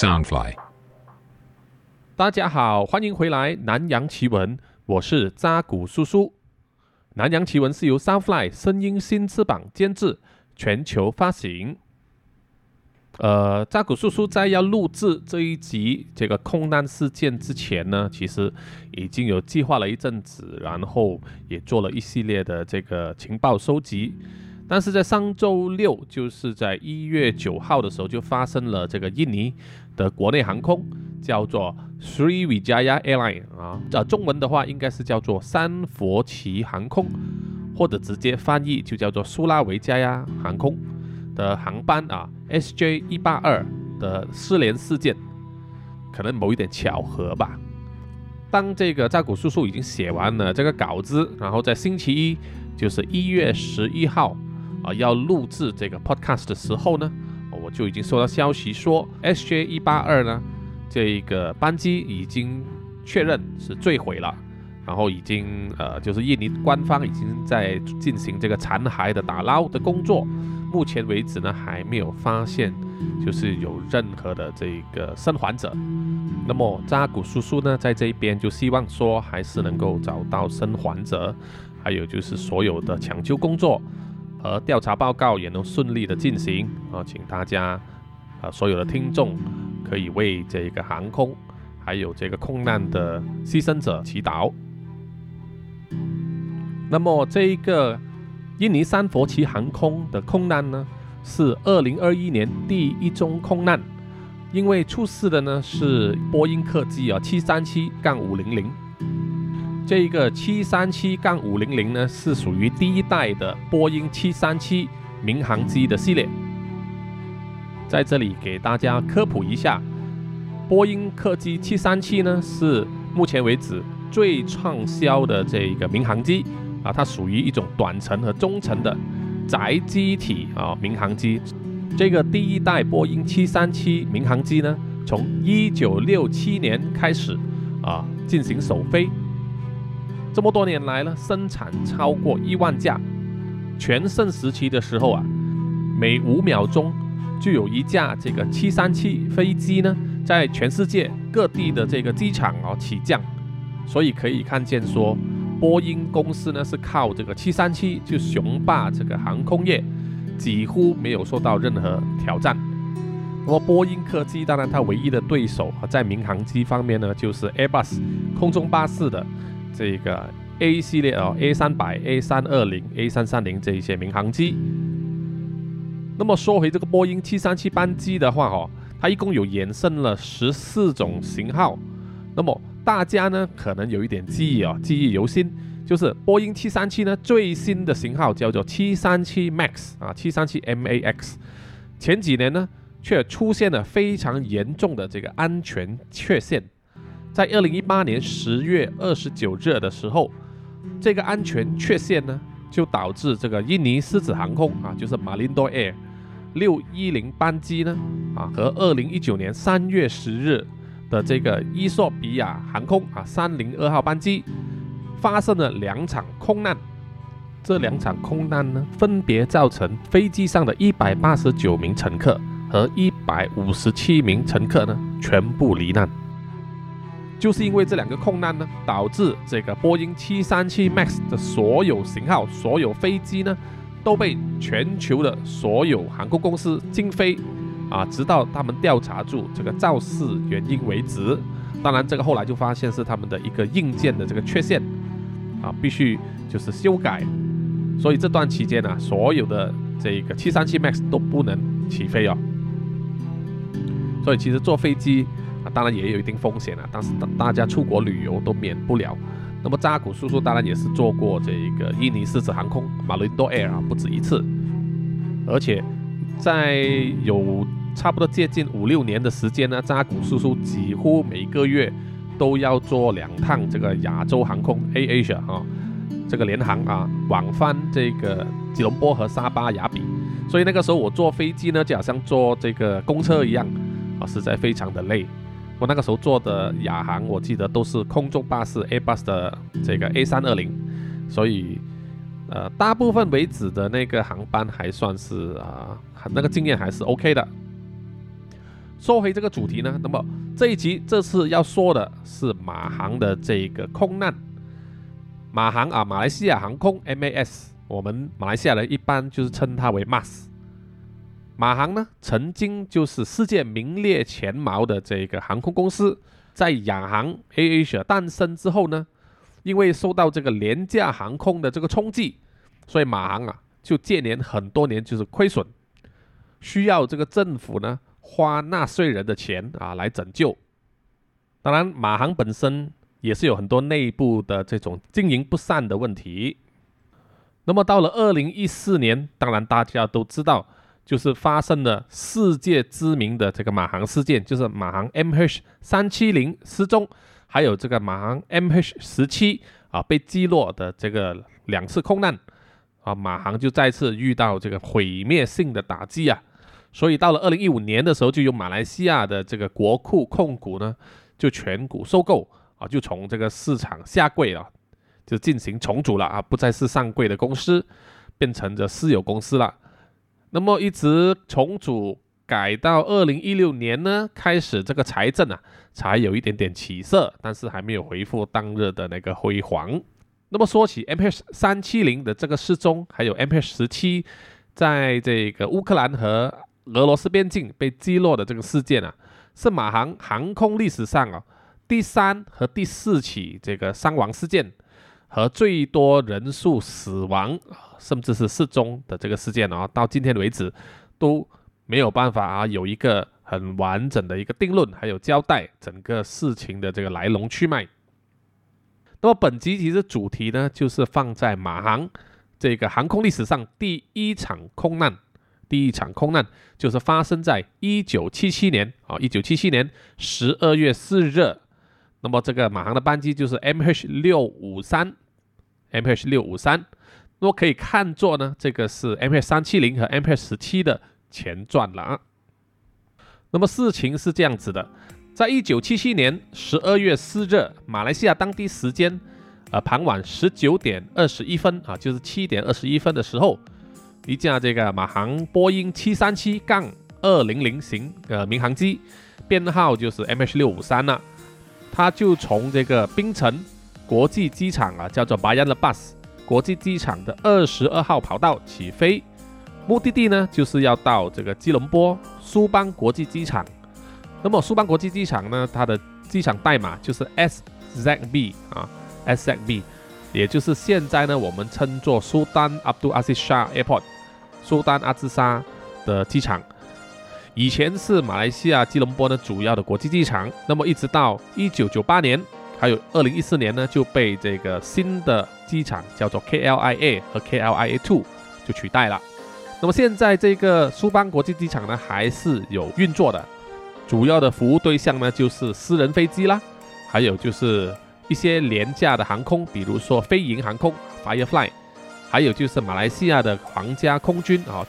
Soundfly。大家好，欢迎回来《南洋奇闻》，我是扎古叔叔。《南洋奇闻》是由 Soundfly 声音新翅膀监制，全球发行。呃，扎古叔叔在要录制这一集这个空难事件之前呢，其实已经有计划了一阵子，然后也做了一系列的这个情报收集。但是在上周六，就是在一月九号的时候，就发生了这个印尼的国内航空，叫做 Sri Vijaya Airline 啊，这中文的话应该是叫做三佛齐航空，或者直接翻译就叫做苏拉维加亚航空。的航班啊，SJ 一八二的失联事件，可能某一点巧合吧。当这个扎古叔叔已经写完了这个稿子，然后在星期一，就是一月十一号啊，要录制这个 podcast 的时候呢，我就已经收到消息说，SJ 一八二呢，这个班机已经确认是坠毁了，然后已经呃，就是印尼官方已经在进行这个残骸的打捞的工作。目前为止呢，还没有发现就是有任何的这个生还者。那么扎古叔叔呢，在这一边就希望说，还是能够找到生还者，还有就是所有的抢救工作和调查报告也能顺利的进行啊，请大家啊，所有的听众可以为这个航空还有这个空难的牺牲者祈祷。那么这一个。印尼三佛齐航空的空难呢，是二零二一年第一宗空难，因为出事的呢是波音客机啊七三七杠五零零，这一个七三七杠五零零呢是属于第一代的波音七三七民航机的系列，在这里给大家科普一下，波音客机七三七呢是目前为止最畅销的这一个民航机。啊，它属于一种短程和中程的载机体啊民航机。这个第一代波音737民航机呢，从1967年开始啊进行首飞，这么多年来呢，生产超过一万架。全盛时期的时候啊，每五秒钟就有一架这个737飞机呢，在全世界各地的这个机场啊起降，所以可以看见说。波音公司呢是靠这个七三七就雄霸这个航空业，几乎没有受到任何挑战。那么波音客机当然它唯一的对手在民航机方面呢就是 Airbus 空中巴士的这个 A 系列哦 A 三百 A 三二零 A 三三零这一些民航机。那么说回这个波音七三七班机的话哦，它一共有衍生了十四种型号。那么大家呢可能有一点记忆啊，记忆犹新，就是波音七三七呢最新的型号叫做七三七 MAX 啊，七三七 MAX。前几年呢却出现了非常严重的这个安全缺陷，在二零一八年十月二十九日的时候，这个安全缺陷呢就导致这个印尼狮子航空啊，就是马林多 Air 六一零班机呢啊和二零一九年三月十日。的这个伊索比亚航空啊，三零二号班机发生了两场空难，这两场空难呢，分别造成飞机上的一百八十九名乘客和一百五十七名乘客呢全部罹难。就是因为这两个空难呢，导致这个波音七三七 MAX 的所有型号、所有飞机呢，都被全球的所有航空公司禁飞。啊，直到他们调查住这个肇事原因为止。当然，这个后来就发现是他们的一个硬件的这个缺陷，啊，必须就是修改。所以这段期间呢，所有的这个七三七 MAX 都不能起飞哦。所以其实坐飞机，当然也有一定风险啊。但是大家出国旅游都免不了。那么扎古叔叔当然也是坐过这个印尼狮子航空马林多 Air 啊，不止一次，而且在有。差不多接近五六年的时间呢，扎古叔叔几乎每个月都要坐两趟这个亚洲航空 A Asia 啊，这个联航啊，往返这个吉隆坡和沙巴雅比。所以那个时候我坐飞机呢，就好像坐这个公车一样啊，实在非常的累。我那个时候坐的亚航，我记得都是空中巴士 Airbus 的这个 A 三二零，所以呃，大部分为止的那个航班还算是啊，那个经验还是 OK 的。说回这个主题呢，那么这一集这次要说的是马航的这个空难。马航啊，马来西亚航空 MAS，我们马来西亚人一般就是称它为 MAS。马航呢，曾经就是世界名列前茅的这个航空公司，在亚航 AAsia 诞生之后呢，因为受到这个廉价航空的这个冲击，所以马航啊就接连很多年就是亏损，需要这个政府呢花纳税人的钱啊来拯救。当然，马航本身也是有很多内部的这种经营不善的问题。那么到了二零一四年，当然大家都知道。就是发生了世界知名的这个马航事件，就是马航 MH 三七零失踪，还有这个马航 MH 十七啊被击落的这个两次空难啊，马航就再次遇到这个毁灭性的打击啊，所以到了二零一五年的时候，就由马来西亚的这个国库控股呢就全股收购啊，就从这个市场下柜了，就进行重组了啊，不再是上柜的公司，变成这私有公司了。那么一直重组改到二零一六年呢，开始这个财政啊才有一点点起色，但是还没有恢复当日的那个辉煌。那么说起 MH 三七零的这个失踪，还有 MH 十七在这个乌克兰和俄罗斯边境被击落的这个事件啊，是马航航空历史上啊第三和第四起这个伤亡事件。和最多人数死亡，甚至是失踪的这个事件啊，到今天为止都没有办法啊有一个很完整的一个定论，还有交代整个事情的这个来龙去脉。那么本集其实主题呢，就是放在马航这个航空历史上第一场空难，第一场空难就是发生在一九七七年啊，一九七七年十二月四日。那么这个马航的班机就是 MH 六五三，MH 六五三，那么可以看作呢，这个是 MH 三七零和 MH 十七的前传了啊。那么事情是这样子的，在一九七七年十二月四日，马来西亚当地时间，呃，傍晚十九点二十一分啊，就是七点二十一分的时候，一架这个马航波音七三七杠二零零型呃民航机，编号就是 MH 六五三了。他就从这个槟城国际机场啊，叫做 Bayan Lepas 国际机场的二十二号跑道起飞，目的地呢就是要到这个吉隆坡苏邦国际机场。那么苏邦国际机场呢，它的机场代码就是 SZB 啊，SZB，也就是现在呢我们称作苏丹阿卜杜阿西沙 Airport，苏丹阿兹沙的机场。以前是马来西亚吉隆坡的主要的国际机场，那么一直到一九九八年，还有二零一四年呢，就被这个新的机场叫做 KLIA 和 KLIA Two 就取代了。那么现在这个苏邦国际机场呢，还是有运作的，主要的服务对象呢就是私人飞机啦，还有就是一些廉价的航空，比如说飞鹰航空 Firefly，还有就是马来西亚的皇家空军啊。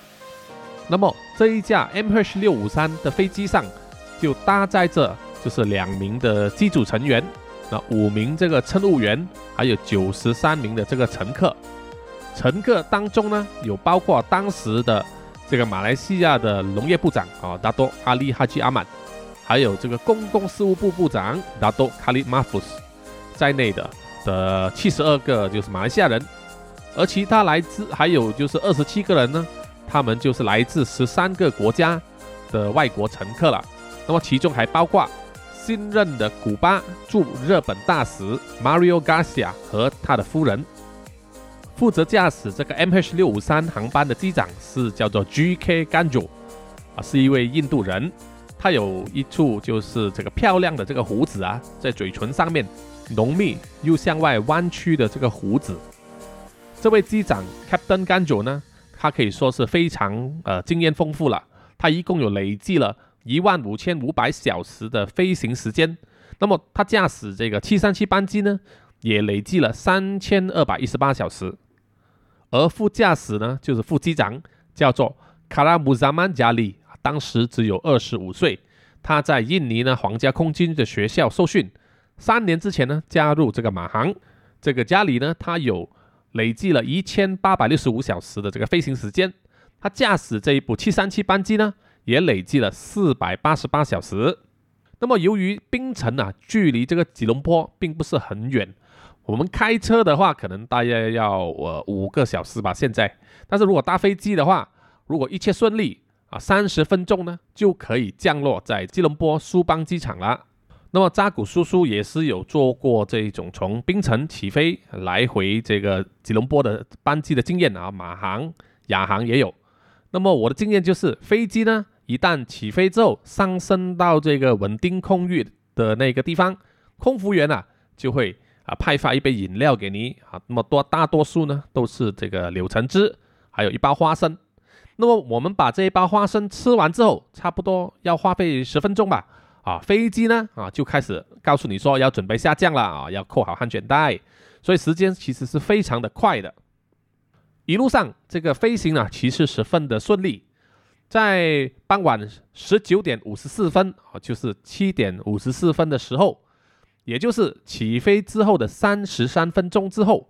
那么这一架 MH 六五三的飞机上就搭载着就是两名的机组成员，那五名这个乘务员，还有九十三名的这个乘客。乘客当中呢，有包括当时的这个马来西亚的农业部长啊，达多阿里哈吉阿曼，还有这个公共事务部部长达多卡里马夫斯在内的的七十二个就是马来西亚人，而其他来自还有就是二十七个人呢。他们就是来自十三个国家的外国乘客了，那么其中还包括新任的古巴驻日本大使 Mario Garcia 和他的夫人。负责驾驶这个 MH 六五三航班的机长是叫做 G.K. Ganjo，啊，是一位印度人。他有一处就是这个漂亮的这个胡子啊，在嘴唇上面浓密又向外弯曲的这个胡子。这位机长 Captain Ganjo 呢？他可以说是非常呃经验丰富了，他一共有累计了一万五千五百小时的飞行时间。那么他驾驶这个七三七班机呢，也累计了三千二百一十八小时。而副驾驶呢，就是副机长，叫做卡拉姆扎曼加里，当时只有二十五岁。他在印尼呢皇家空军的学校受训，三年之前呢加入这个马航。这个加里呢，他有。累计了一千八百六十五小时的这个飞行时间，他驾驶这一部七三七班机呢，也累计了四百八十八小时。那么由于槟城啊，距离这个吉隆坡并不是很远，我们开车的话可能大约要呃五个小时吧。现在，但是如果搭飞机的话，如果一切顺利啊，三十分钟呢就可以降落在吉隆坡苏邦机场了。那么扎古叔叔也是有做过这种从槟城起飞来回这个吉隆坡的班机的经验啊，马航、亚航也有。那么我的经验就是，飞机呢一旦起飞之后，上升到这个稳定空域的那个地方，空服员啊就会啊派发一杯饮料给你啊。那么多大多数呢都是这个柳橙汁，还有一包花生。那么我们把这一包花生吃完之后，差不多要花费十分钟吧。啊，飞机呢啊就开始告诉你说要准备下降了啊，要扣好安全带，所以时间其实是非常的快的。一路上这个飞行啊，其实十分的顺利。在傍晚十九点五十四分啊，就是七点五十四分的时候，也就是起飞之后的三十三分钟之后，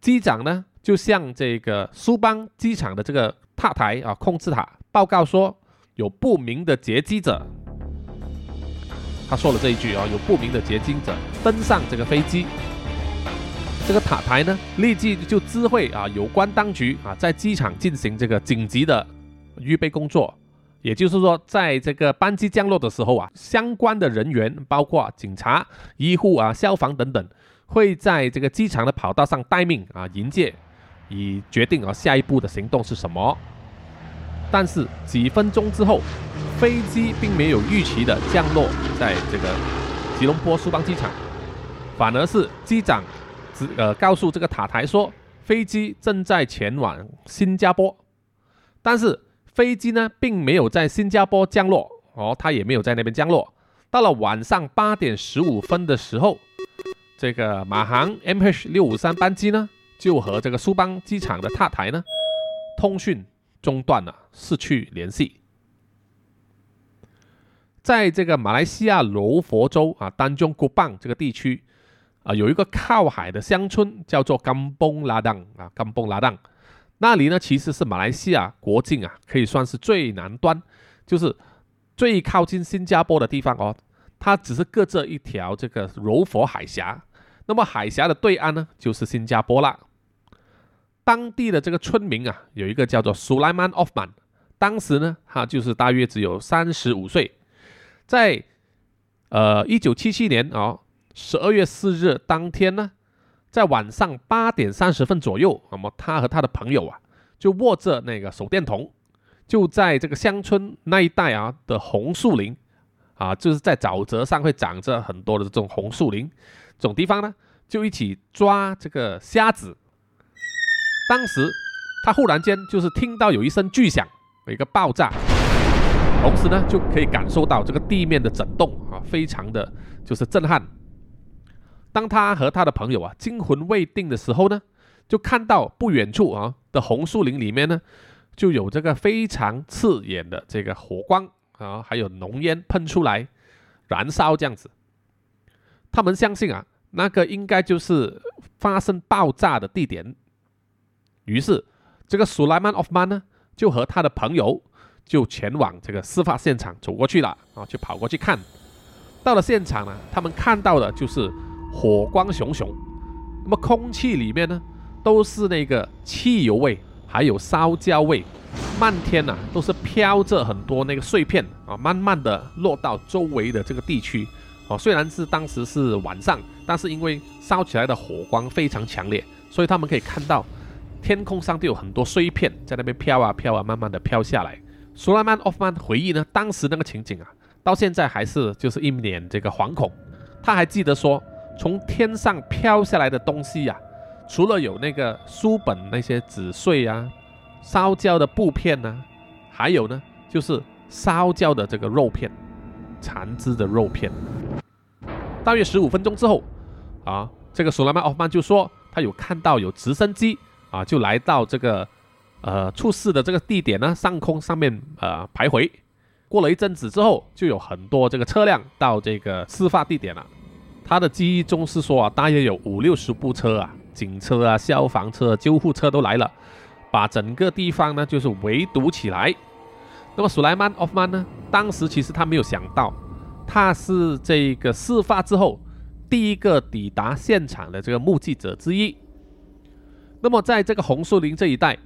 机长呢就向这个苏邦机场的这个塔台啊控制塔报告说，有不明的劫机者。他说了这一句啊，有不明的劫机者登上这个飞机，这个塔台呢立即就知会啊有关当局啊，在机场进行这个紧急的预备工作。也就是说，在这个班机降落的时候啊，相关的人员包括警察、医护啊、消防等等，会在这个机场的跑道上待命啊迎接，以决定啊下一步的行动是什么。但是几分钟之后。飞机并没有预期的降落在这个吉隆坡苏邦机场，反而是机长只呃告诉这个塔台说，飞机正在前往新加坡，但是飞机呢并没有在新加坡降落哦，他也没有在那边降落。到了晚上八点十五分的时候，这个马航 MH 六五三班机呢就和这个苏邦机场的塔台呢通讯中断了，失去联系。在这个马来西亚柔佛州啊，丹中古邦这个地区啊，有一个靠海的乡村叫做甘崩拉当啊，甘崩拉当，那里呢其实是马来西亚国境啊，可以算是最南端，就是最靠近新加坡的地方哦。它只是隔着一条这个柔佛海峡，那么海峡的对岸呢就是新加坡啦。当地的这个村民啊，有一个叫做苏莱曼·奥夫曼，当时呢他就是大约只有三十五岁。在呃一九七七年啊十二月四日当天呢，在晚上八点三十分左右，那么他和他的朋友啊，就握着那个手电筒，就在这个乡村那一带啊的红树林啊，就是在沼泽上会长着很多的这种红树林这种地方呢，就一起抓这个虾子。当时他忽然间就是听到有一声巨响，有一个爆炸。同时呢，就可以感受到这个地面的震动啊，非常的就是震撼。当他和他的朋友啊惊魂未定的时候呢，就看到不远处啊的红树林里面呢，就有这个非常刺眼的这个火光啊，还有浓烟喷出来，燃烧这样子。他们相信啊，那个应该就是发生爆炸的地点。于是，这个苏莱曼·奥夫曼呢，就和他的朋友。就前往这个事发现场走过去了啊，就跑过去看。到了现场呢，他们看到的就是火光熊熊，那么空气里面呢都是那个汽油味，还有烧焦味，漫天呐都是飘着很多那个碎片啊，慢慢的落到周围的这个地区哦。虽然是当时是晚上，但是因为烧起来的火光非常强烈，所以他们可以看到天空上都有很多碎片在那边飘啊飘啊，慢慢的飘下来。苏莱曼·奥夫曼回忆呢，当时那个情景啊，到现在还是就是一脸这个惶恐。他还记得说，从天上飘下来的东西呀，除了有那个书本那些纸碎啊、烧焦的布片呢，还有呢就是烧焦的这个肉片、残肢的肉片。大约十五分钟之后，啊，这个苏莱曼·奥夫曼就说他有看到有直升机啊，就来到这个。呃，出事的这个地点呢，上空上面呃徘徊。过了一阵子之后，就有很多这个车辆到这个事发地点了。他的记忆中是说啊，大约有五六十部车啊，警车啊、消防车、救护车都来了，把整个地方呢就是围堵起来。那么苏莱曼·奥夫曼呢，当时其实他没有想到，他是这个事发之后第一个抵达现场的这个目击者之一。那么在这个红树林这一带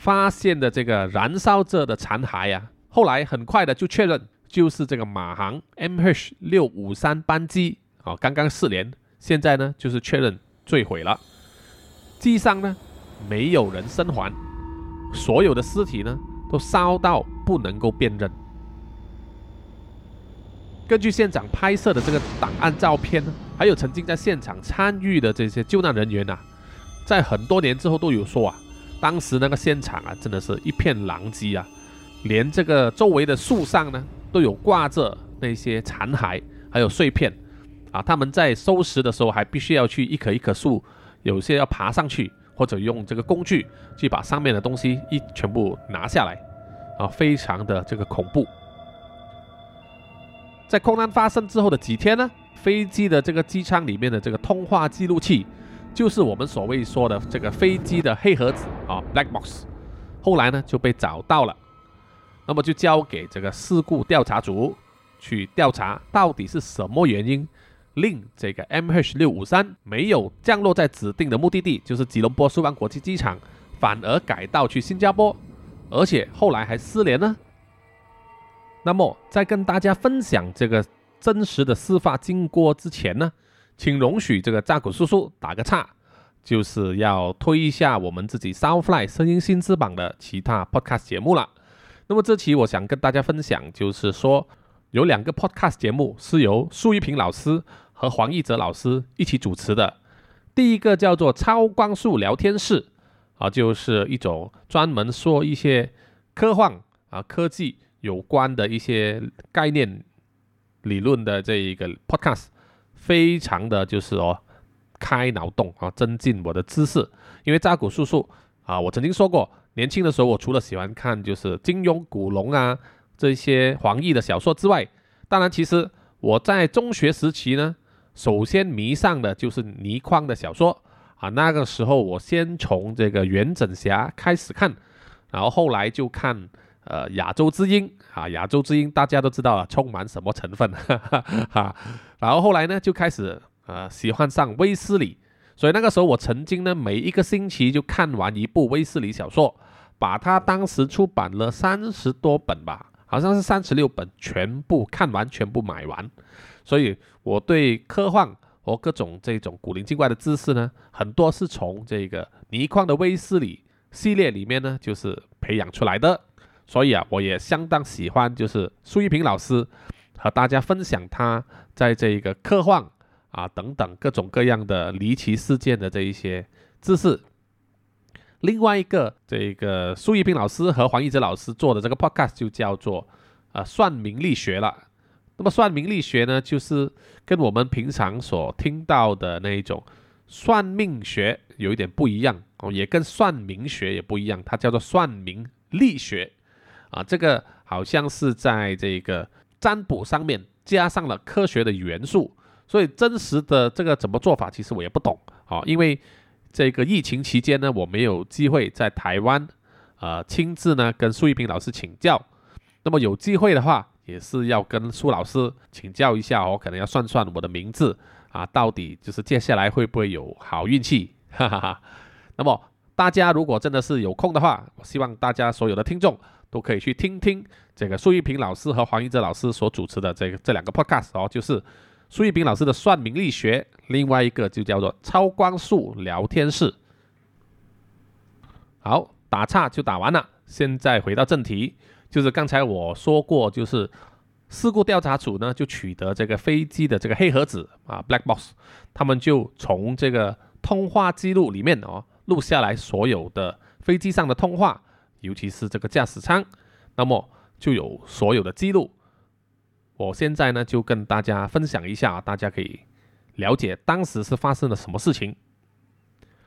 发现的这个燃烧着的残骸呀，后来很快的就确认就是这个马航 MH 六五三班机啊，刚刚失联，现在呢就是确认坠毁了，机上呢没有人生还，所有的尸体呢都烧到不能够辨认。根据现场拍摄的这个档案照片呢，还有曾经在现场参与的这些救难人员呐。在很多年之后都有说啊，当时那个现场啊，真的是一片狼藉啊，连这个周围的树上呢，都有挂着那些残骸，还有碎片啊。他们在收拾的时候还必须要去一棵一棵树，有些要爬上去，或者用这个工具去把上面的东西一全部拿下来啊，非常的这个恐怖。在空难发生之后的几天呢，飞机的这个机舱里面的这个通话记录器。就是我们所谓说的这个飞机的黑盒子啊，black box，后来呢就被找到了，那么就交给这个事故调查组去调查，到底是什么原因令这个 MH 六五三没有降落在指定的目的地，就是吉隆坡苏湾国际机场，反而改道去新加坡，而且后来还失联呢？那么在跟大家分享这个真实的事发经过之前呢？请容许这个扎古叔叔打个岔，就是要推一下我们自己 Soundfly 声音新知榜的其他 podcast 节目了。那么这期我想跟大家分享，就是说有两个 podcast 节目是由苏一平老师和黄奕哲老师一起主持的。第一个叫做超光速聊天室，啊，就是一种专门说一些科幻啊、科技有关的一些概念理论的这一个 podcast。非常的就是哦，开脑洞啊，增进我的知识。因为扎古叔叔啊，我曾经说过，年轻的时候我除了喜欢看就是金庸、古龙啊这些黄易的小说之外，当然其实我在中学时期呢，首先迷上的就是倪匡的小说啊。那个时候我先从这个元稹侠开始看，然后后来就看。呃，亚洲之音啊，亚洲之音大家都知道了，充满什么成分 哈。然后后来呢，就开始呃喜欢上威斯理，所以那个时候我曾经呢，每一个星期就看完一部威斯理小说，把他当时出版了三十多本吧，好像是三十六本，全部看完，全部买完。所以我对科幻和各种这种古灵精怪的知识呢，很多是从这个倪匡的威斯理系列里面呢，就是培养出来的。所以啊，我也相当喜欢，就是苏一平老师和大家分享他在这个科幻啊等等各种各样的离奇事件的这一些知识。另外一个，这个苏一平老师和黄义哲老师做的这个 podcast 就叫做呃算命力学了。那么算命力学呢，就是跟我们平常所听到的那一种算命学有一点不一样哦，也跟算命学也不一样，它叫做算命力学。啊，这个好像是在这个占卜上面加上了科学的元素，所以真实的这个怎么做法，其实我也不懂啊。因为这个疫情期间呢，我没有机会在台湾，呃，亲自呢跟苏一平老师请教。那么有机会的话，也是要跟苏老师请教一下，我可能要算算我的名字啊，到底就是接下来会不会有好运气？哈哈哈。那么大家如果真的是有空的话，我希望大家所有的听众。都可以去听听这个苏玉平老师和黄玉哲老师所主持的这个这两个 podcast 哦，就是苏玉平老师的算命力学，另外一个就叫做超光速聊天室。好，打岔就打完了，现在回到正题，就是刚才我说过，就是事故调查组呢就取得这个飞机的这个黑盒子啊 black box，他们就从这个通话记录里面哦录下来所有的飞机上的通话。尤其是这个驾驶舱，那么就有所有的记录。我现在呢就跟大家分享一下，大家可以了解当时是发生了什么事情。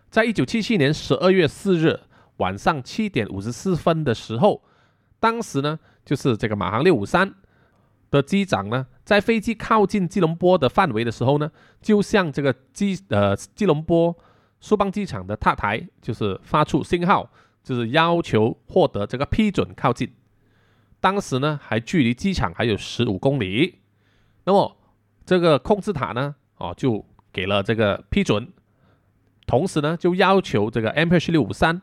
在一九七七年十二月四日晚上七点五十四分的时候，当时呢就是这个马航六五三的机长呢，在飞机靠近吉隆坡的范围的时候呢，就向这个机呃吉隆坡苏邦机场的塔台就是发出信号。就是要求获得这个批准靠近。当时呢还距离机场还有十五公里。那么这个控制塔呢，哦就给了这个批准，同时呢就要求这个 MH 六五三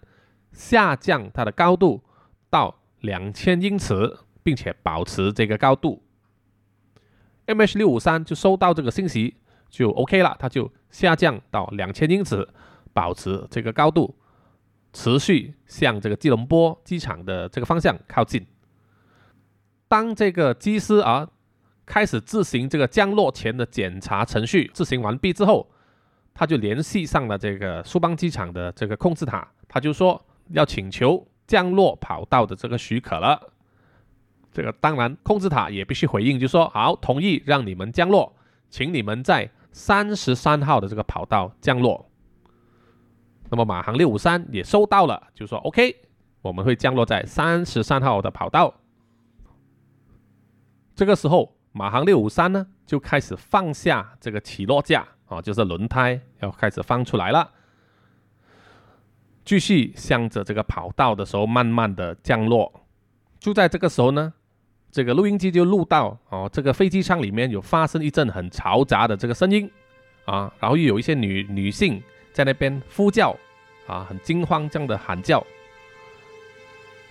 下降它的高度到两千英尺，并且保持这个高度。MH 六五三就收到这个信息就 OK 了，它就下降到两千英尺，保持这个高度，持续向这个吉隆坡机场的这个方向靠近。当这个机师啊开始自行这个降落前的检查程序执行完毕之后，他就联系上了这个苏邦机场的这个控制塔，他就说要请求降落跑道的这个许可了。这个当然，控制塔也必须回应，就说好，同意让你们降落，请你们在三十三号的这个跑道降落。那么马航六五三也收到了，就说 OK，我们会降落在三十三号的跑道。这个时候，马航六五三呢就开始放下这个起落架啊，就是轮胎要开始放出来了，继续向着这个跑道的时候慢慢的降落。就在这个时候呢。这个录音机就录到哦，这个飞机舱里面有发生一阵很嘈杂的这个声音啊，然后又有一些女女性在那边呼叫啊，很惊慌这样的喊叫，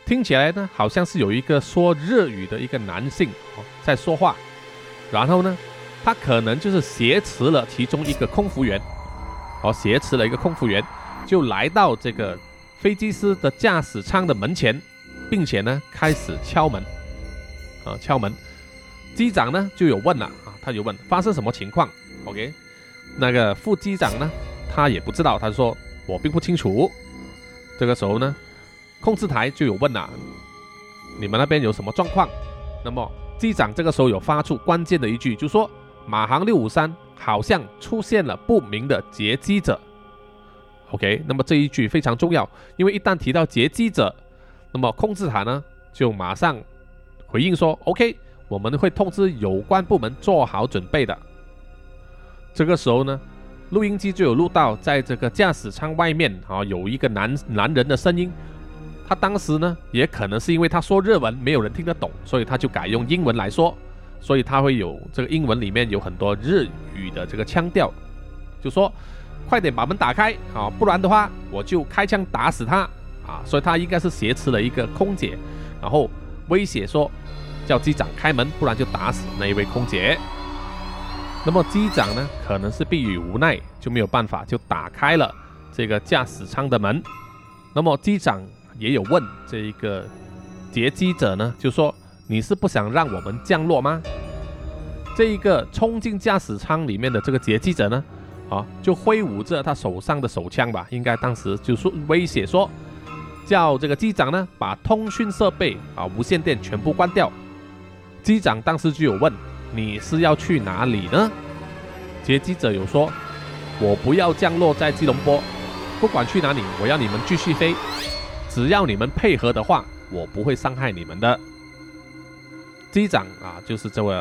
听起来呢好像是有一个说日语的一个男性在说话，然后呢，他可能就是挟持了其中一个空服员，哦，挟持了一个空服员，就来到这个飞机师的驾驶舱的门前，并且呢开始敲门。啊，敲门，机长呢就有问了啊，他就问发生什么情况？OK，那个副机长呢，他也不知道，他说我并不清楚。这个时候呢，控制台就有问了，你们那边有什么状况？那么机长这个时候有发出关键的一句，就说马航六五三好像出现了不明的劫机者。OK，那么这一句非常重要，因为一旦提到劫机者，那么控制塔呢就马上。回应说：“OK，我们会通知有关部门做好准备的。”这个时候呢，录音机就有录到，在这个驾驶舱外面啊，有一个男男人的声音。他当时呢，也可能是因为他说日文，没有人听得懂，所以他就改用英文来说。所以他会有这个英文里面有很多日语的这个腔调，就说：“快点把门打开啊，不然的话我就开枪打死他啊！”所以他应该是挟持了一个空姐，然后。威胁说：“叫机长开门，不然就打死那一位空姐。”那么机长呢，可能是迫于无奈，就没有办法，就打开了这个驾驶舱的门。那么机长也有问这一个劫机者呢，就说：“你是不想让我们降落吗？”这一个冲进驾驶舱里面的这个劫机者呢，啊，就挥舞着他手上的手枪吧，应该当时就说威胁说。叫这个机长呢，把通讯设备啊、无线电全部关掉。机长当时就有问：“你是要去哪里呢？”劫机者有说：“我不要降落在吉隆坡，不管去哪里，我要你们继续飞。只要你们配合的话，我不会伤害你们的。”机长啊，就是这位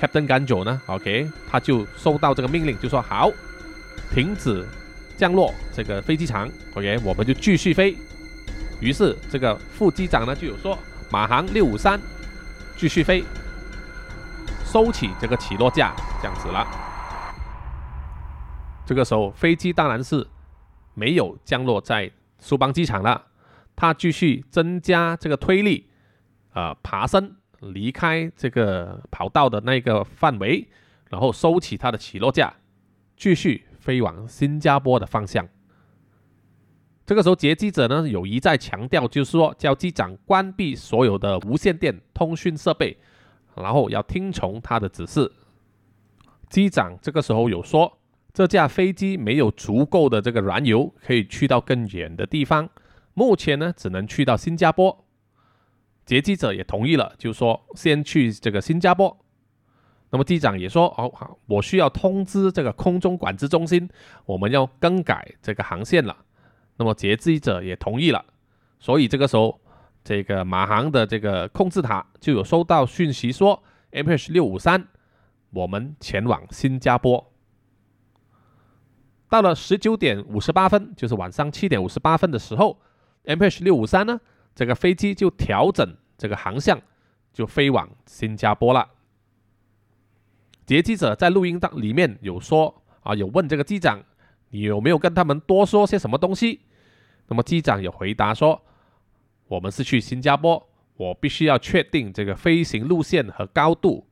Captain Ganjo 呢，OK，他就收到这个命令，就说：“好，停止降落这个飞机场，OK，我们就继续飞。”于是，这个副机长呢就有说：“马航六五三，继续飞，收起这个起落架，这样子了。”这个时候，飞机当然是没有降落在苏邦机场了，它继续增加这个推力，啊，爬升离开这个跑道的那个范围，然后收起它的起落架，继续飞往新加坡的方向。这个时候，劫机者呢有一再强调，就是说叫机长关闭所有的无线电通讯设备，然后要听从他的指示。机长这个时候有说，这架飞机没有足够的这个燃油可以去到更远的地方，目前呢只能去到新加坡。劫机者也同意了，就说先去这个新加坡。那么机长也说，哦好，我需要通知这个空中管制中心，我们要更改这个航线了。那么劫机者也同意了，所以这个时候，这个马航的这个控制塔就有收到讯息说，MH 六五三，我们前往新加坡。到了十九点五十八分，就是晚上七点五十八分的时候，MH 六五三呢，这个飞机就调整这个航向，就飞往新加坡了。劫机者在录音当里面有说啊，有问这个机长，你有没有跟他们多说些什么东西？那么机长有回答说，我们是去新加坡，我必须要确定这个飞行路线和高度，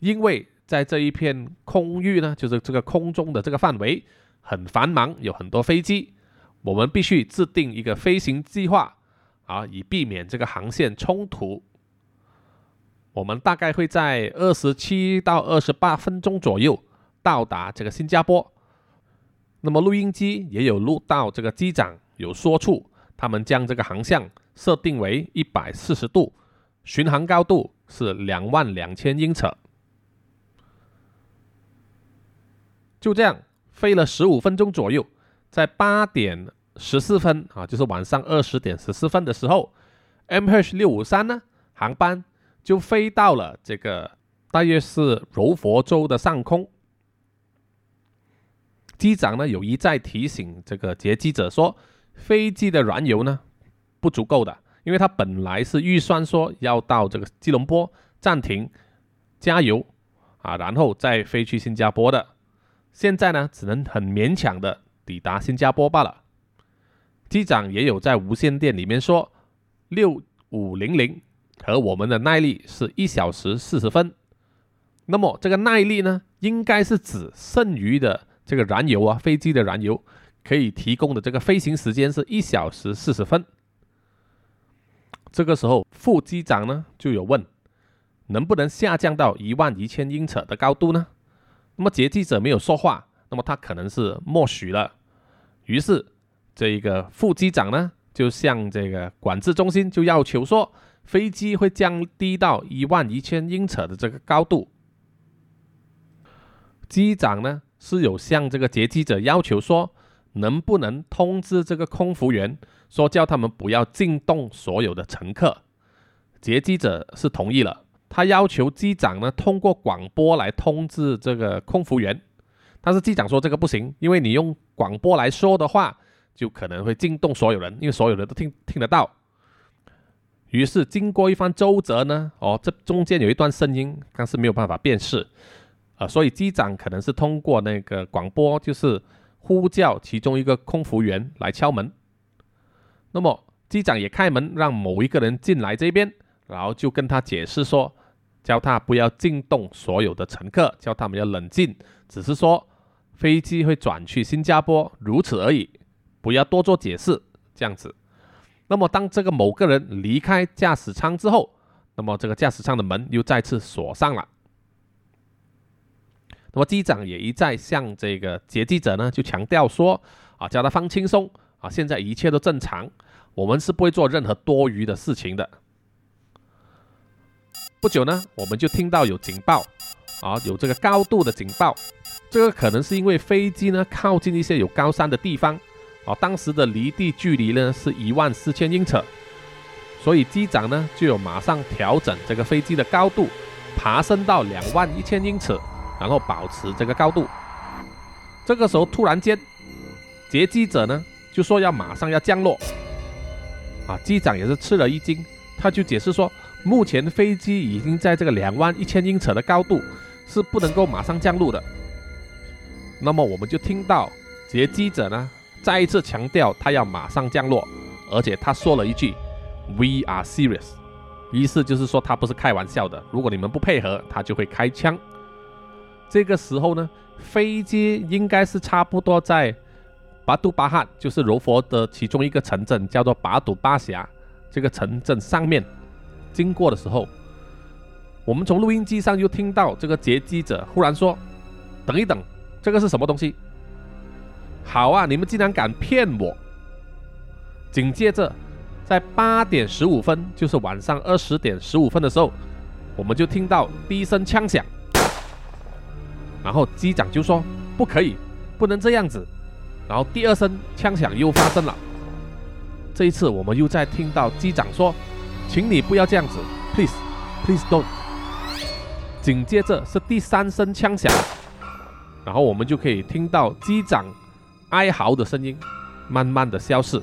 因为在这一片空域呢，就是这个空中的这个范围很繁忙，有很多飞机，我们必须制定一个飞行计划啊，以避免这个航线冲突。我们大概会在二十七到二十八分钟左右到达这个新加坡。那么录音机也有录到这个机长有说出，他们将这个航向设定为一百四十度，巡航高度是两万两千英尺。就这样飞了十五分钟左右，在八点十四分啊，就是晚上二十点十四分的时候，MH 六五三呢航班。就飞到了这个大约是柔佛州的上空。机长呢有一再提醒这个劫机者说，飞机的燃油呢不足够的，因为他本来是预算说要到这个吉隆坡暂停加油啊，然后再飞去新加坡的，现在呢只能很勉强的抵达新加坡罢了。机长也有在无线电里面说，六五零零。和我们的耐力是一小时四十分，那么这个耐力呢，应该是指剩余的这个燃油啊，飞机的燃油可以提供的这个飞行时间是一小时四十分。这个时候副机长呢就有问，能不能下降到一万一千英尺的高度呢？那么劫机者没有说话，那么他可能是默许了。于是这一个副机长呢就向这个管制中心就要求说。飞机会降低到一万一千英尺的这个高度。机长呢是有向这个劫机者要求说，能不能通知这个空服员，说叫他们不要惊动所有的乘客。劫机者是同意了，他要求机长呢通过广播来通知这个空服员，但是机长说这个不行，因为你用广播来说的话，就可能会惊动所有人，因为所有人都听听得到。于是经过一番周折呢，哦，这中间有一段声音，但是没有办法辨识，呃，所以机长可能是通过那个广播，就是呼叫其中一个空服员来敲门。那么机长也开门，让某一个人进来这边，然后就跟他解释说，叫他不要惊动所有的乘客，叫他们要冷静，只是说飞机会转去新加坡，如此而已，不要多做解释，这样子。那么，当这个某个人离开驾驶舱之后，那么这个驾驶舱的门又再次锁上了。那么机长也一再向这个劫机者呢，就强调说：“啊，叫他放轻松啊，现在一切都正常，我们是不会做任何多余的事情的。”不久呢，我们就听到有警报啊，有这个高度的警报，这个可能是因为飞机呢靠近一些有高山的地方。啊，当时的离地距离呢是一万四千英尺，所以机长呢就有马上调整这个飞机的高度，爬升到两万一千英尺，然后保持这个高度。这个时候突然间，劫机者呢就说要马上要降落。啊，机长也是吃了一惊，他就解释说，目前飞机已经在这个两万一千英尺的高度，是不能够马上降落的。那么我们就听到劫机者呢。再一次强调，他要马上降落，而且他说了一句 “We are serious”，意思就是说他不是开玩笑的。如果你们不配合，他就会开枪。这个时候呢，飞机应该是差不多在巴杜巴汉，就是柔佛的其中一个城镇，叫做巴杜巴峡这个城镇上面经过的时候，我们从录音机上就听到这个劫机者忽然说：“等一等，这个是什么东西？”好啊！你们竟然敢骗我！紧接着，在八点十五分，就是晚上二十点十五分的时候，我们就听到第一声枪响，然后机长就说：“不可以，不能这样子。”然后第二声枪响又发生了，这一次我们又在听到机长说：“请你不要这样子，please，please don't。”紧接着是第三声枪响，然后我们就可以听到机长。哀嚎的声音慢慢的消失，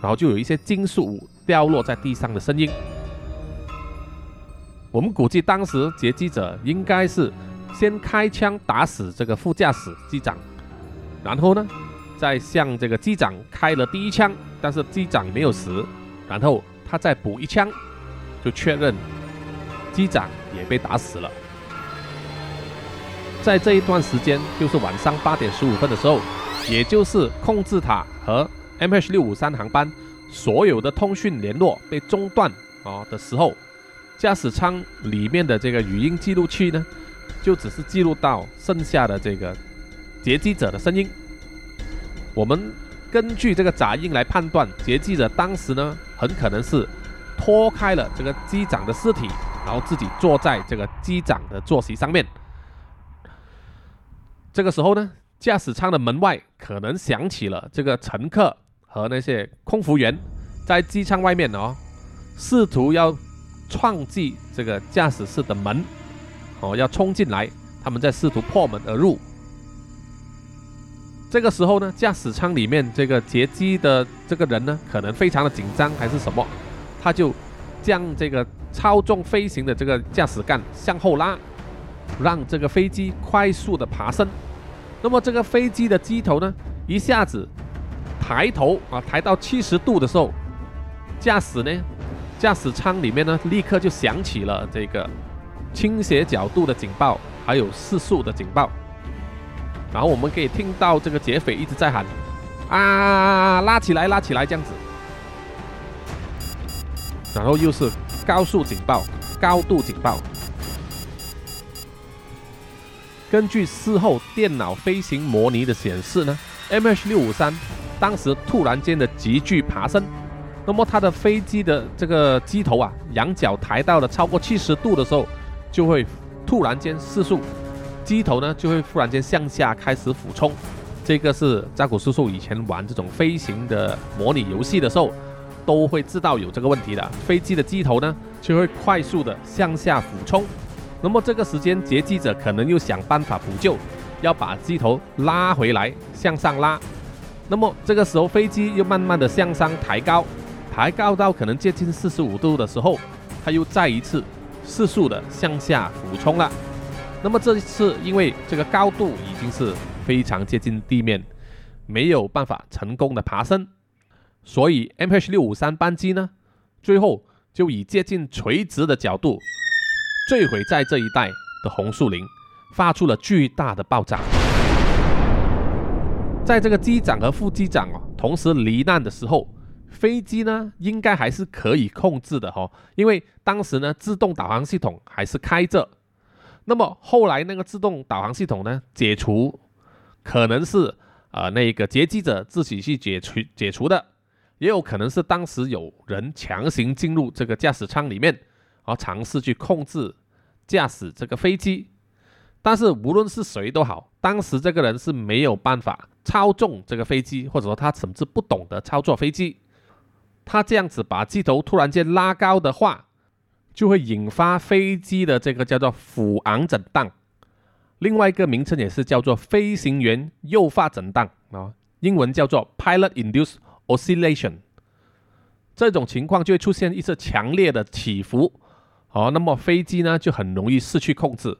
然后就有一些金属物掉落在地上的声音。我们估计当时劫机者应该是先开枪打死这个副驾驶机长，然后呢，再向这个机长开了第一枪，但是机长没有死，然后他再补一枪，就确认机长也被打死了。在这一段时间，就是晚上八点十五分的时候，也就是控制塔和 MH 六五三航班所有的通讯联络被中断啊的时候。驾驶舱里面的这个语音记录器呢，就只是记录到剩下的这个劫机者的声音。我们根据这个杂音来判断，劫机者当时呢，很可能是拖开了这个机长的尸体，然后自己坐在这个机长的坐席上面。这个时候呢，驾驶舱的门外可能响起了这个乘客和那些空服员在机舱外面哦，试图要。撞击这个驾驶室的门，哦，要冲进来，他们在试图破门而入。这个时候呢，驾驶舱里面这个劫机的这个人呢，可能非常的紧张还是什么，他就将这个操纵飞行的这个驾驶杆向后拉，让这个飞机快速的爬升。那么这个飞机的机头呢，一下子抬头啊，抬到七十度的时候，驾驶呢。驾驶舱里面呢，立刻就响起了这个倾斜角度的警报，还有失速的警报。然后我们可以听到这个劫匪一直在喊：“啊，拉起来，拉起来！”这样子。然后又是高速警报、高度警报。根据事后电脑飞行模拟的显示呢，MH 六五三当时突然间的急剧爬升。那么它的飞机的这个机头啊，仰角抬到了超过七十度的时候，就会突然间失速，机头呢就会突然间向下开始俯冲。这个是扎古叔叔以前玩这种飞行的模拟游戏的时候，都会知道有这个问题的。飞机的机头呢就会快速的向下俯冲。那么这个时间劫机者可能又想办法补救，要把机头拉回来向上拉。那么这个时候飞机又慢慢的向上抬高。抬高到可能接近四十五度的时候，它又再一次失速的向下俯冲了。那么这一次，因为这个高度已经是非常接近地面，没有办法成功的爬升，所以 MH 六五三班机呢，最后就以接近垂直的角度坠毁在这一带的红树林，发出了巨大的爆炸。在这个机长和副机长哦同时罹难的时候。飞机呢，应该还是可以控制的哈，因为当时呢，自动导航系统还是开着。那么后来那个自动导航系统呢，解除，可能是呃那个劫机者自己去解除解除的，也有可能是当时有人强行进入这个驾驶舱里面，然后尝试去控制驾驶这个飞机。但是无论是谁都好，当时这个人是没有办法操纵这个飞机，或者说他甚至不懂得操作飞机。他这样子把机头突然间拉高的话，就会引发飞机的这个叫做俯昂震荡，另外一个名称也是叫做飞行员诱发震荡啊，英文叫做 pilot-induced oscillation。这种情况就会出现一次强烈的起伏，哦，那么飞机呢就很容易失去控制。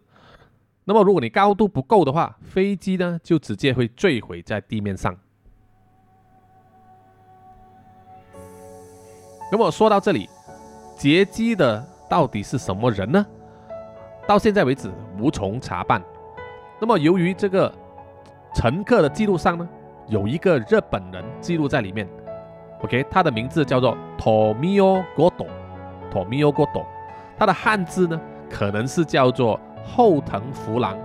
那么如果你高度不够的话，飞机呢就直接会坠毁在地面上。那么说到这里，劫机的到底是什么人呢？到现在为止无从查办。那么由于这个乘客的记录上呢，有一个日本人记录在里面，OK，他的名字叫做 Tomio Godo，Tomio Godo，他的汉字呢可能是叫做后藤福郎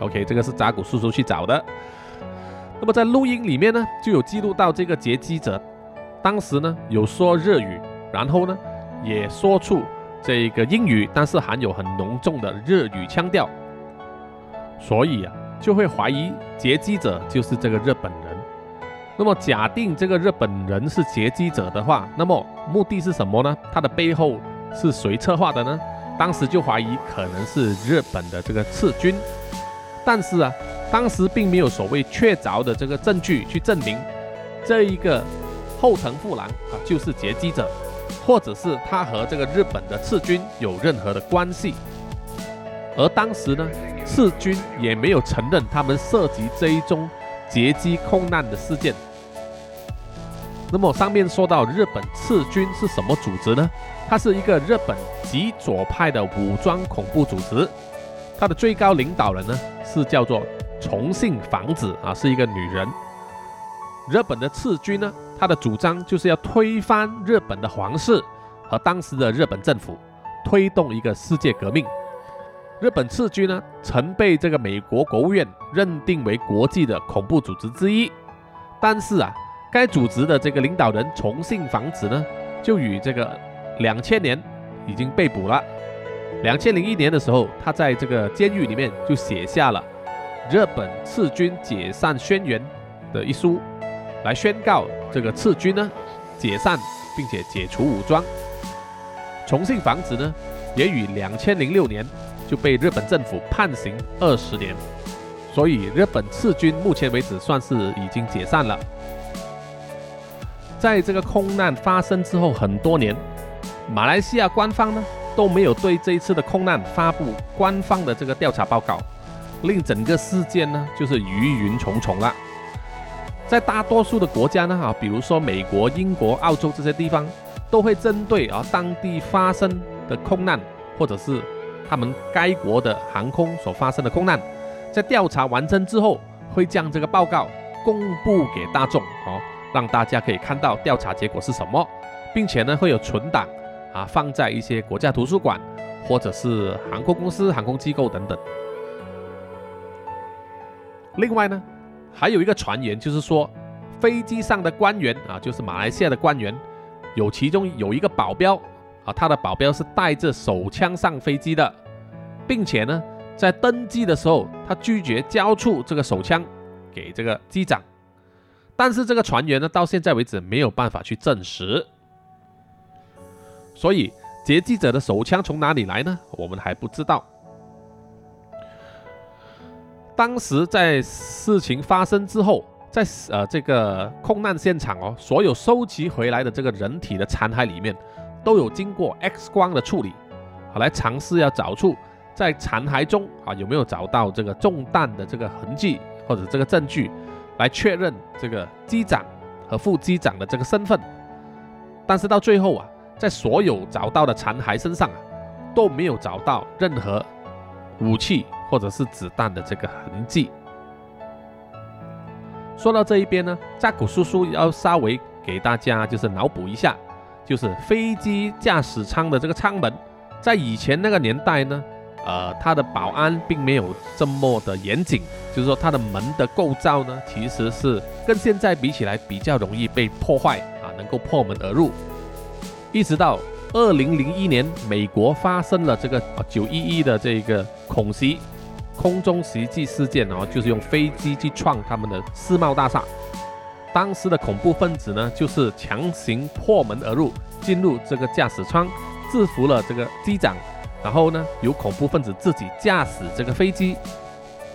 ，OK，这个是扎古叔叔去找的。那么在录音里面呢，就有记录到这个劫机者。当时呢有说日语，然后呢也说出这个英语，但是含有很浓重的日语腔调，所以啊就会怀疑劫机者就是这个日本人。那么假定这个日本人是劫机者的话，那么目的是什么呢？他的背后是谁策划的呢？当时就怀疑可能是日本的这个赤军，但是啊当时并没有所谓确凿的这个证据去证明这一个。后藤富郎啊，就是劫机者，或者是他和这个日本的赤军有任何的关系。而当时呢，赤军也没有承认他们涉及这一宗劫机空难的事件。那么上面说到日本赤军是什么组织呢？它是一个日本极左派的武装恐怖组织，它的最高领导人呢是叫做重信房子啊，是一个女人。日本的赤军呢，他的主张就是要推翻日本的皇室和当时的日本政府，推动一个世界革命。日本赤军呢，曾被这个美国国务院认定为国际的恐怖组织之一，但是啊，该组织的这个领导人重信房子呢，就与这个两千年已经被捕了。两千零一年的时候，他在这个监狱里面就写下了《日本赤军解散宣言》的一书，来宣告这个赤军呢解散并且解除武装。重庆房子呢，也于两千零六年。就被日本政府判刑二十年，所以日本赤军目前为止算是已经解散了。在这个空难发生之后很多年，马来西亚官方呢都没有对这一次的空难发布官方的这个调查报告，令整个事件呢就是疑云重重了。在大多数的国家呢哈，比如说美国、英国、澳洲这些地方，都会针对啊当地发生的空难或者是。他们该国的航空所发生的空难，在调查完成之后，会将这个报告公布给大众，哦，让大家可以看到调查结果是什么，并且呢会有存档啊，放在一些国家图书馆或者是航空公司、航空机构等等。另外呢，还有一个传言，就是说飞机上的官员啊，就是马来西亚的官员，有其中有一个保镖。啊，他的保镖是带着手枪上飞机的，并且呢，在登机的时候，他拒绝交出这个手枪给这个机长。但是这个船员呢，到现在为止没有办法去证实。所以劫机者的手枪从哪里来呢？我们还不知道。当时在事情发生之后，在呃这个空难现场哦，所有收集回来的这个人体的残骸里面。都有经过 X 光的处理，好来尝试要找出在残骸中啊有没有找到这个中弹的这个痕迹或者这个证据，来确认这个机长和副机长的这个身份。但是到最后啊，在所有找到的残骸身上啊，都没有找到任何武器或者是子弹的这个痕迹。说到这一边呢，扎古叔叔要稍微给大家就是脑补一下。就是飞机驾驶舱的这个舱门，在以前那个年代呢，呃，它的保安并没有这么的严谨，就是说它的门的构造呢，其实是跟现在比起来比较容易被破坏啊，能够破门而入。一直到二零零一年，美国发生了这个九一一的这个恐袭空中袭击事件哦，就是用飞机去撞他们的世贸大厦。当时的恐怖分子呢，就是强行破门而入，进入这个驾驶舱，制服了这个机长，然后呢，由恐怖分子自己驾驶这个飞机，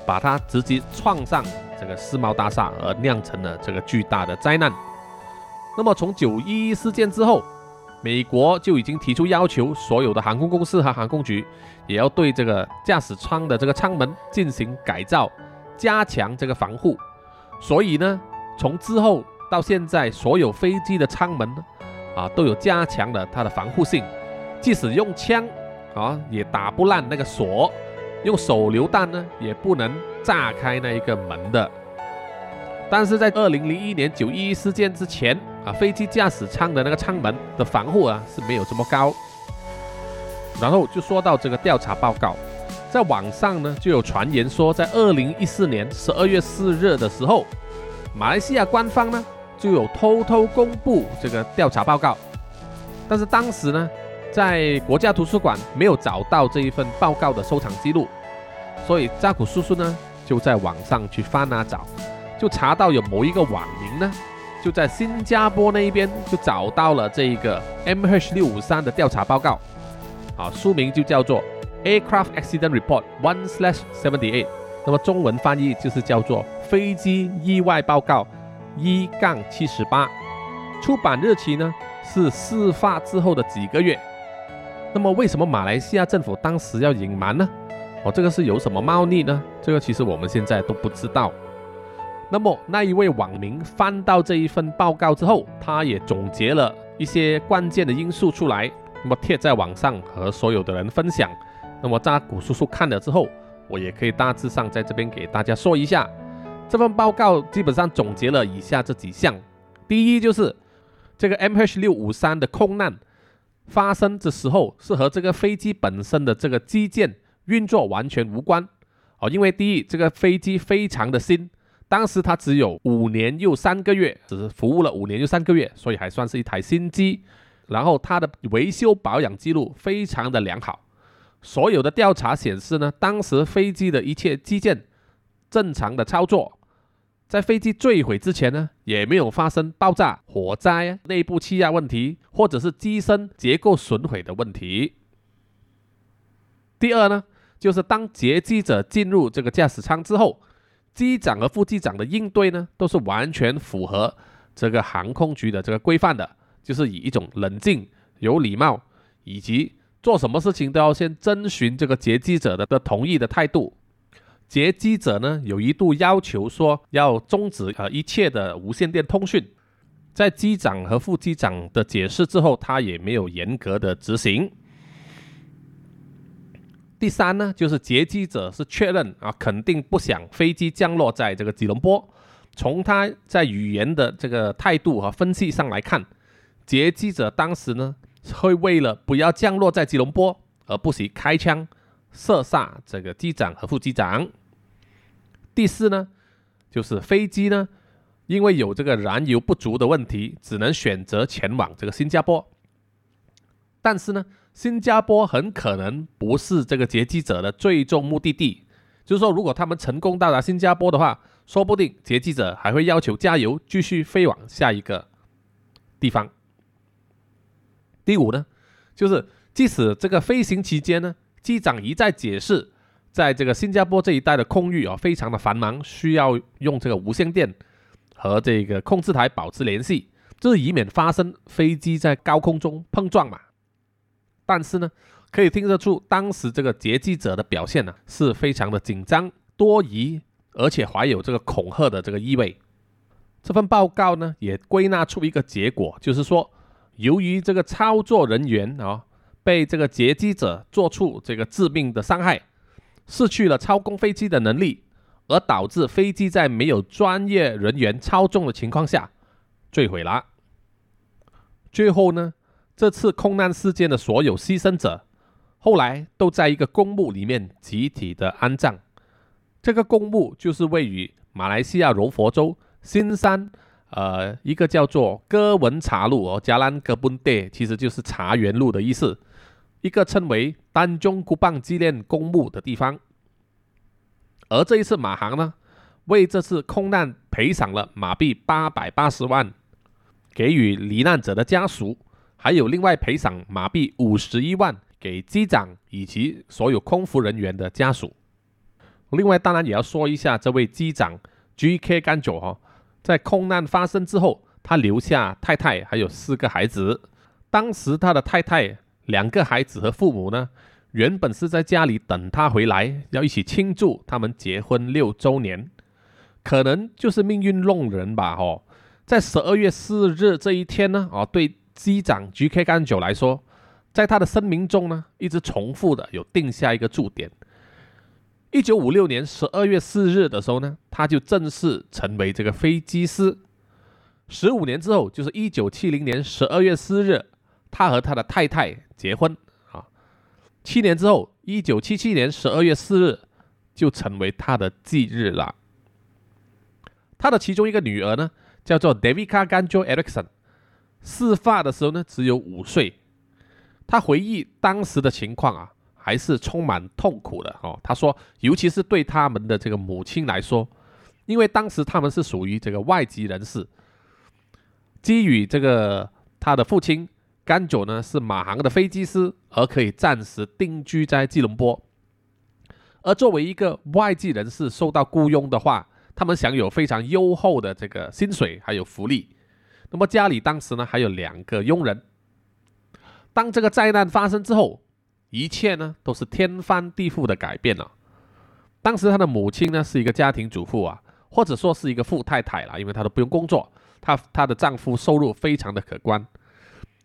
把它直接撞上这个世贸大厦，而酿成了这个巨大的灾难。那么从九一一事件之后，美国就已经提出要求，所有的航空公司和航空局也要对这个驾驶舱的这个舱门进行改造，加强这个防护。所以呢。从之后到现在，所有飞机的舱门呢啊都有加强了它的防护性，即使用枪啊也打不烂那个锁，用手榴弹呢也不能炸开那一个门的。但是在二零零一年九一一事件之前飞机驾驶舱的那个舱门的防护啊是没有这么高。然后就说到这个调查报告，在网上呢就有传言说，在二零一四年十二月四日的时候。马来西亚官方呢就有偷偷公布这个调查报告，但是当时呢，在国家图书馆没有找到这一份报告的收藏记录，所以扎古叔叔呢就在网上去翻啊找，就查到有某一个网民呢就在新加坡那一边就找到了这一个 MH 六五三的调查报告，啊，书名就叫做 Aircraft Accident Report One Slash Seventy Eight，那么中文翻译就是叫做。飞机意外报告一杠七十八，出版日期呢是事发之后的几个月。那么为什么马来西亚政府当时要隐瞒呢？哦，这个是有什么猫腻呢？这个其实我们现在都不知道。那么那一位网民翻到这一份报告之后，他也总结了一些关键的因素出来，那么贴在网上和所有的人分享。那么扎古叔叔看了之后，我也可以大致上在这边给大家说一下。这份报告基本上总结了以下这几项：第一就是这个 MH 六五三的空难发生的时候是和这个飞机本身的这个机件。运作完全无关哦，因为第一，这个飞机非常的新，当时它只有五年又三个月，只是服务了五年又三个月，所以还算是一台新机。然后它的维修保养记录非常的良好，所有的调查显示呢，当时飞机的一切机件正常的操作，在飞机坠毁之前呢，也没有发生爆炸、火灾、内部气压问题，或者是机身结构损毁的问题。第二呢？就是当劫机者进入这个驾驶舱之后，机长和副机长的应对呢，都是完全符合这个航空局的这个规范的，就是以一种冷静、有礼貌，以及做什么事情都要先征询这个劫机者的的同意的态度。劫机者呢，有一度要求说要终止呃一切的无线电通讯，在机长和副机长的解释之后，他也没有严格的执行。第三呢，就是劫机者是确认啊，肯定不想飞机降落在这个吉隆坡。从他在语言的这个态度和分析上来看，劫机者当时呢会为了不要降落在吉隆坡而不惜开枪射杀这个机长和副机长。第四呢，就是飞机呢因为有这个燃油不足的问题，只能选择前往这个新加坡。但是呢。新加坡很可能不是这个劫机者的最终目的地，就是说，如果他们成功到达新加坡的话，说不定劫机者还会要求加油，继续飞往下一个地方。第五呢，就是即使这个飞行期间呢，机长一再解释，在这个新加坡这一带的空域啊，非常的繁忙，需要用这个无线电和这个控制台保持联系，就是以免发生飞机在高空中碰撞嘛。但是呢，可以听得出当时这个劫机者的表现呢是非常的紧张、多疑，而且怀有这个恐吓的这个意味。这份报告呢也归纳出一个结果，就是说，由于这个操作人员啊被这个劫机者做出这个致命的伤害，失去了操控飞机的能力，而导致飞机在没有专业人员操纵的情况下坠毁了。最后呢？这次空难事件的所有牺牲者，后来都在一个公墓里面集体的安葬。这个公墓就是位于马来西亚柔佛州新山，呃，一个叫做哥文茶路哦，加兰哥本地，其实就是茶园路的意思。一个称为丹中古棒纪念公墓的地方。而这一次马航呢，为这次空难赔偿了马币八百八十万，给予罹难者的家属。还有另外赔偿马币五十一万给机长以及所有空服人员的家属。另外，当然也要说一下这位机长 G.K. 甘九哈，在空难发生之后，他留下太太还有四个孩子。当时他的太太、两个孩子和父母呢，原本是在家里等他回来，要一起庆祝他们结婚六周年。可能就是命运弄人吧，哦，在十二月四日这一天呢，哦，对。机长 G.K. 干九来说，在他的声明中呢，一直重复的有定下一个注点。一九五六年十二月四日的时候呢，他就正式成为这个飞机师。十五年之后，就是一九七零年十二月四日，他和他的太太结婚啊。七年之后，一九七七年十二月四日就成为他的忌日了。他的其中一个女儿呢，叫做 Davica Ganjo Erickson。事发的时候呢，只有五岁。他回忆当时的情况啊，还是充满痛苦的哦。他说，尤其是对他们的这个母亲来说，因为当时他们是属于这个外籍人士，基于这个他的父亲甘久呢是马航的飞机师，而可以暂时定居在吉隆坡。而作为一个外籍人士受到雇佣的话，他们享有非常优厚的这个薪水还有福利。那么家里当时呢还有两个佣人。当这个灾难发生之后，一切呢都是天翻地覆的改变了。当时他的母亲呢是一个家庭主妇啊，或者说是一个富太太啦，因为她都不用工作，她她的丈夫收入非常的可观。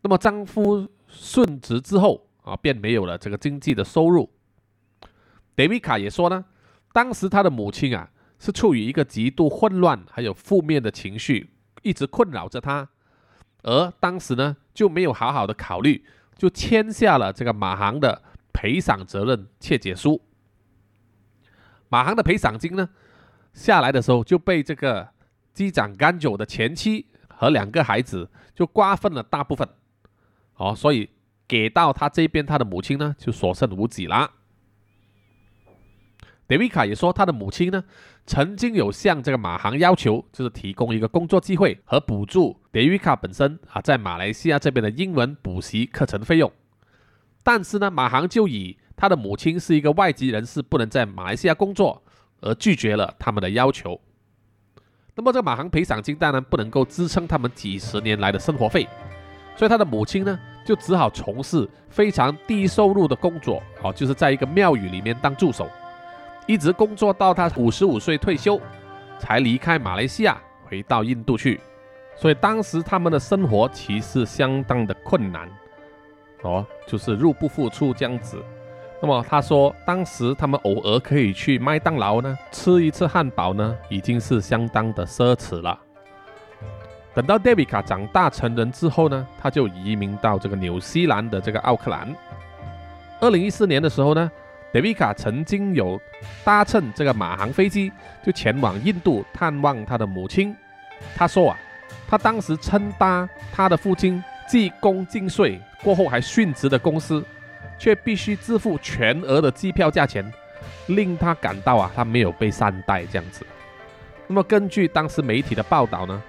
那么丈夫殉职之后啊，便没有了这个经济的收入。德维卡也说呢，当时他的母亲啊是处于一个极度混乱还有负面的情绪，一直困扰着他，而当时呢就没有好好的考虑。就签下了这个马航的赔偿责任切结书。马航的赔偿金呢，下来的时候就被这个机长甘久的前妻和两个孩子就瓜分了大部分。哦，所以给到他这边，他的母亲呢就所剩无几啦。德维卡也说，他的母亲呢曾经有向这个马航要求，就是提供一个工作机会和补助德维卡本身啊在马来西亚这边的英文补习课程费用，但是呢，马航就以他的母亲是一个外籍人士，不能在马来西亚工作，而拒绝了他们的要求。那么这个马航赔偿金当然不能够支撑他们几十年来的生活费，所以他的母亲呢就只好从事非常低收入的工作，哦，就是在一个庙宇里面当助手。一直工作到他五十五岁退休，才离开马来西亚回到印度去。所以当时他们的生活其实相当的困难，哦，就是入不敷出这样子。那么他说，当时他们偶尔可以去麦当劳呢吃一次汉堡呢，已经是相当的奢侈了。等到黛比卡长大成人之后呢，他就移民到这个纽西兰的这个奥克兰。二零一四年的时候呢。德维卡曾经有搭乘这个马航飞机，就前往印度探望他的母亲。他说啊，他当时称搭他的父亲既功尽瘁过后还殉职的公司，却必须支付全额的机票价钱，令他感到啊，他没有被善待这样子。那么根据当时媒体的报道呢，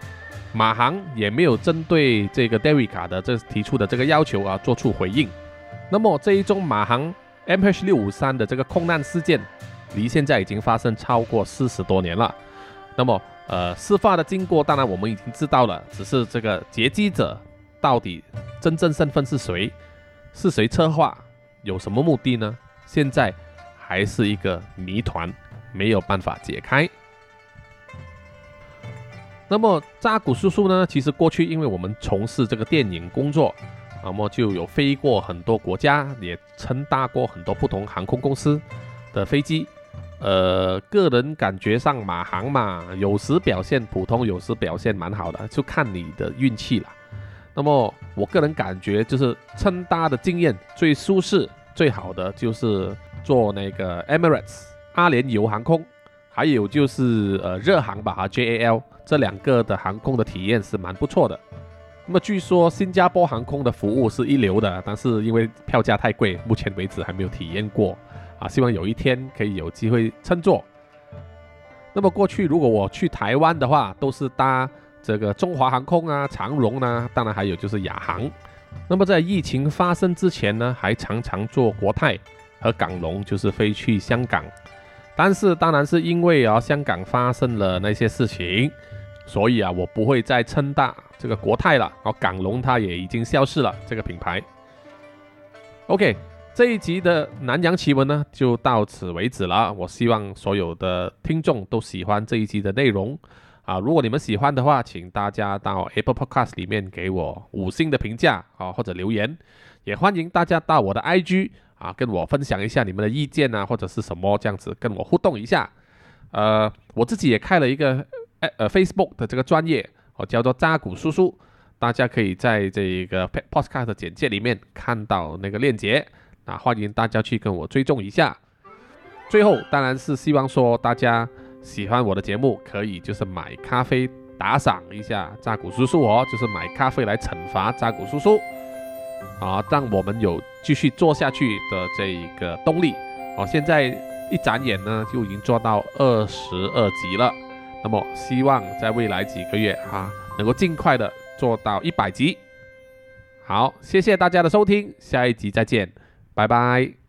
马航也没有针对这个德维卡的这提出的这个要求啊做出回应。那么这一宗马航。MH 六五三的这个空难事件，离现在已经发生超过四十多年了。那么，呃，事发的经过当然我们已经知道了，只是这个劫机者到底真正身份是谁，是谁策划，有什么目的呢？现在还是一个谜团，没有办法解开。那么扎古叔叔呢？其实过去因为我们从事这个电影工作。那么就有飞过很多国家，也乘搭过很多不同航空公司的飞机。呃，个人感觉上马航嘛，有时表现普通，有时表现蛮好的，就看你的运气了。那么我个人感觉就是乘搭的经验最舒适、最好的就是坐那个 Emirates 阿联酋航空，还有就是呃热航吧哈 JAL 这两个的航空的体验是蛮不错的。那么据说新加坡航空的服务是一流的，但是因为票价太贵，目前为止还没有体验过啊。希望有一天可以有机会乘坐。那么过去如果我去台湾的话，都是搭这个中华航空啊、长荣啊，当然还有就是亚航。那么在疫情发生之前呢，还常常坐国泰和港龙，就是飞去香港。但是当然是因为啊香港发生了那些事情。所以啊，我不会再称大这个国泰了。然后，港龙它也已经消失了这个品牌。OK，这一集的南洋奇闻呢就到此为止了。我希望所有的听众都喜欢这一集的内容啊。如果你们喜欢的话，请大家到 Apple Podcast 里面给我五星的评价啊，或者留言。也欢迎大家到我的 IG 啊，跟我分享一下你们的意见啊，或者是什么这样子跟我互动一下。呃，我自己也开了一个。呃，Facebook 的这个专业哦，叫做扎古叔叔，大家可以在这个 Podcast 简介里面看到那个链接，那欢迎大家去跟我追踪一下。最后，当然是希望说大家喜欢我的节目，可以就是买咖啡打赏一下扎古叔叔哦，就是买咖啡来惩罚扎古叔叔，啊，让我们有继续做下去的这一个动力。哦，现在一眨眼呢，就已经做到二十二集了。那么，希望在未来几个月哈，能够尽快的做到一百级。好，谢谢大家的收听，下一集再见，拜拜。